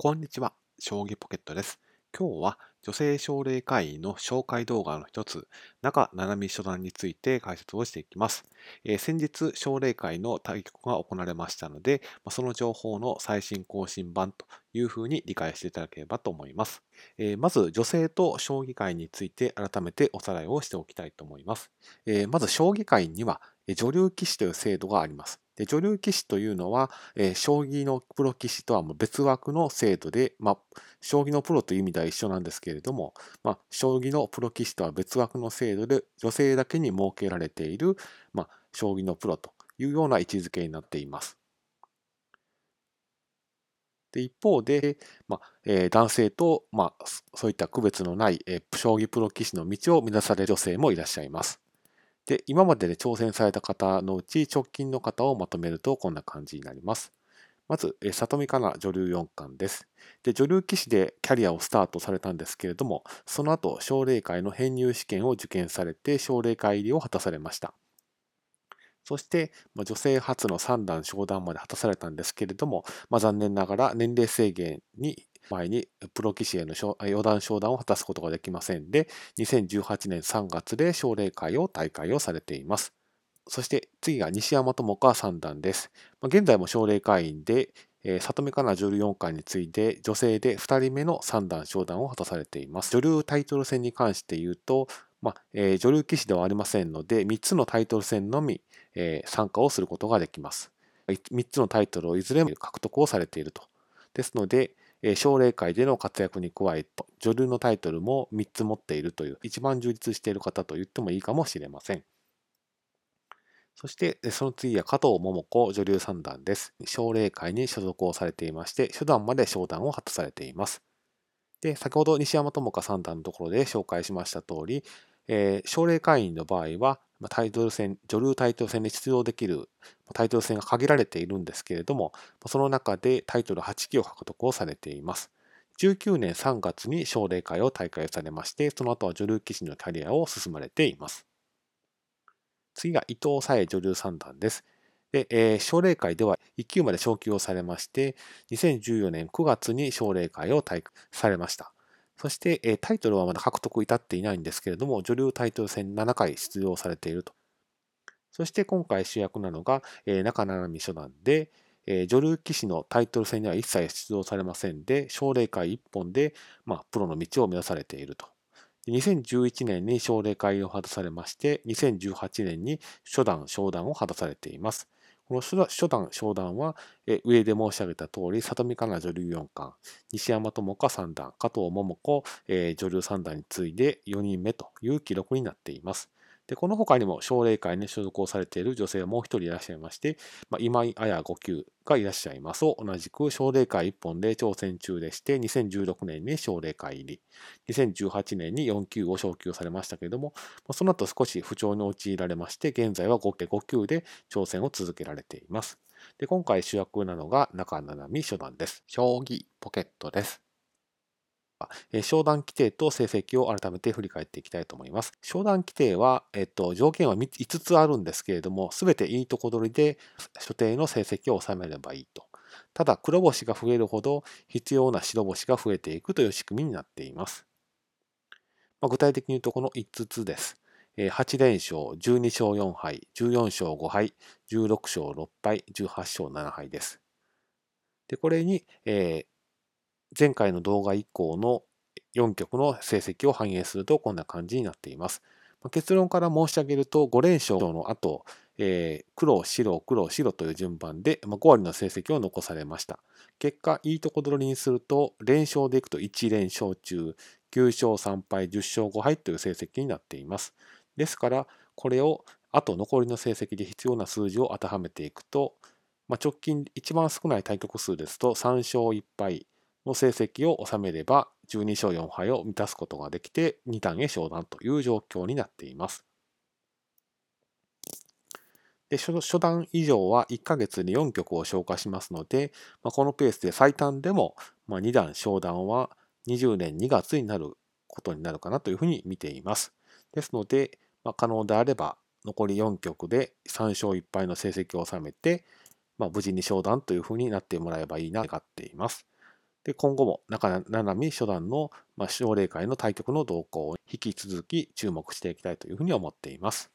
こんにちは、将棋ポケットです。今日は女性奨励会員の紹介動画の一つ、中七海初段について解説をしていきます。えー先日、奨励会の対局が行われましたので、まその情報の最新更新版というふうに理解していただければと思います。えーまず、女性と将棋界について改めておさらいをしておきたいと思います。えーまず、将棋界には女流棋士という制度があります。で女流棋士というのは、えー将棋のプロ棋士とはもう別枠の制度で、まあ、将棋のプロという意味では一緒なんですけれども、まあ、将棋のプロ棋士とは別枠の制度で女性だけに設けられている、まあ、将棋のプロというような位置づけになっています。で一方で、まあえー男性と、まあ、そういった区別のない、えー将棋プロ棋士の道を目指される女性もいらっしゃいます。で、今までで挑戦された方のうち直近の方をまとめるとこんな感じになります。まず、え里見香奈女流四冠です。で、女流棋士でキャリアをスタートされたんですけれども、その後、奨励会の編入試験を受験されて、奨励会入りを果たされました。そして、まあ女性初の三段昇段まで果たされたんですけれども、まあ、残念ながら年齢制限に前にプロ棋士への四段昇段を果たすことができませんで、2018年3月で奨励会を退会をされています。そして次が西山智香三段です。現在も奨励会員で、里見香奈女流四冠に次いで女性で2人目の三段昇段を果たされています。女流タイトル戦に関して言うと、まあ女流棋士ではありませんので、3つのタイトル戦のみ、参加をすることができます。3つのタイトルをいずれも獲得をされていると。ですので、奨励会での活躍に加えて、女流のタイトルも3つ持っているという、一番充実している方と言ってもいいかもしれません。そして、その次は加藤桃子女流三段です。奨励会に所属をされていまして、初段まで昇段を果たされています。で、先ほど西山智香三段のところで紹介しました通り、えー奨励会員の場合は、まタイトル戦、女流タイトル戦に出場できるタイトル戦が限られているんですけれども、その中でタイトル8期を獲得をされています。19年3月に奨励会を退会されまして、その後は女流棋士のキャリアを進まれています。次が伊藤沙恵女流三段です。で、えー奨励会では1級まで昇級をされまして、2014年9月に奨励会を退会されました。そして、えタイトルはまだ獲得至っていないんですけれども、女流タイトル戦7回出場されていると。そして今回主役なのが、え中七海初段で、え女流棋士のタイトル戦には一切出場されませんで、奨励会一本で、まあ、プロの道を目指されていると。2011年に奨励会を果たされまして、2018年に初段、昇段を果たされています。この初段、初段昇段は、上で申し上げた通り、里見香奈女流四冠、西山智香三段、加藤桃子、女流三段に次いで4人目という記録になっています。で、この他にも奨励会に所属をされている女性はもう一人いらっしゃいまして、まあ、今井綾5級がいらっしゃいますと同じく奨励会一本で挑戦中でして、2016年に奨励会入り、2018年に4級を昇級されましたけれども、その後少し不調に陥られまして、現在は合計5級で挑戦を続けられています。で、今回主役なのが中七海初段です。将棋ポケットです。商談規定と成績を改めて振り返っていきたいと思います。商談規定は、えっと、条件は5つあるんですけれども、すべていいとこ取りで所定の成績を収めればいいと。ただ、黒星が増えるほど必要な白星が増えていくという仕組みになっています。まあ具体的に言うとこの5つです。8連勝、12勝4敗、14勝5敗、16勝6敗、18勝7敗です。で、これに、えー前回の動画以降の4局の成績を反映するとこんな感じになっています。結論から申し上げると5連勝の後、えー黒、白、黒、白という順番で、ま、5割の成績を残されました。結果、いいとこ取りにすると、連勝でいくと1連勝中、9勝3敗、10勝5敗という成績になっています。ですから、これをあと残りの成績で必要な数字を当てはめていくと、まあ、直近一番少ない対局数ですと3勝1敗の成績を収めれば12勝4敗を満たすことができて2段へ昇段という状況になっています。で初初段以上は1ヶ月に4局を消化しますので、まあ、このペースで最短でもまあ2段昇段は20年2月になることになるかなというふうに見ています。ですので、まあ、可能であれば残り4局で3勝1敗の成績を収めて、まあ、無事に昇段というふうになってもらえばいいなと願っています。で今後も中七海初段の、ま、奨励会の対局の動向を引き続き注目していきたいというふうに思っています。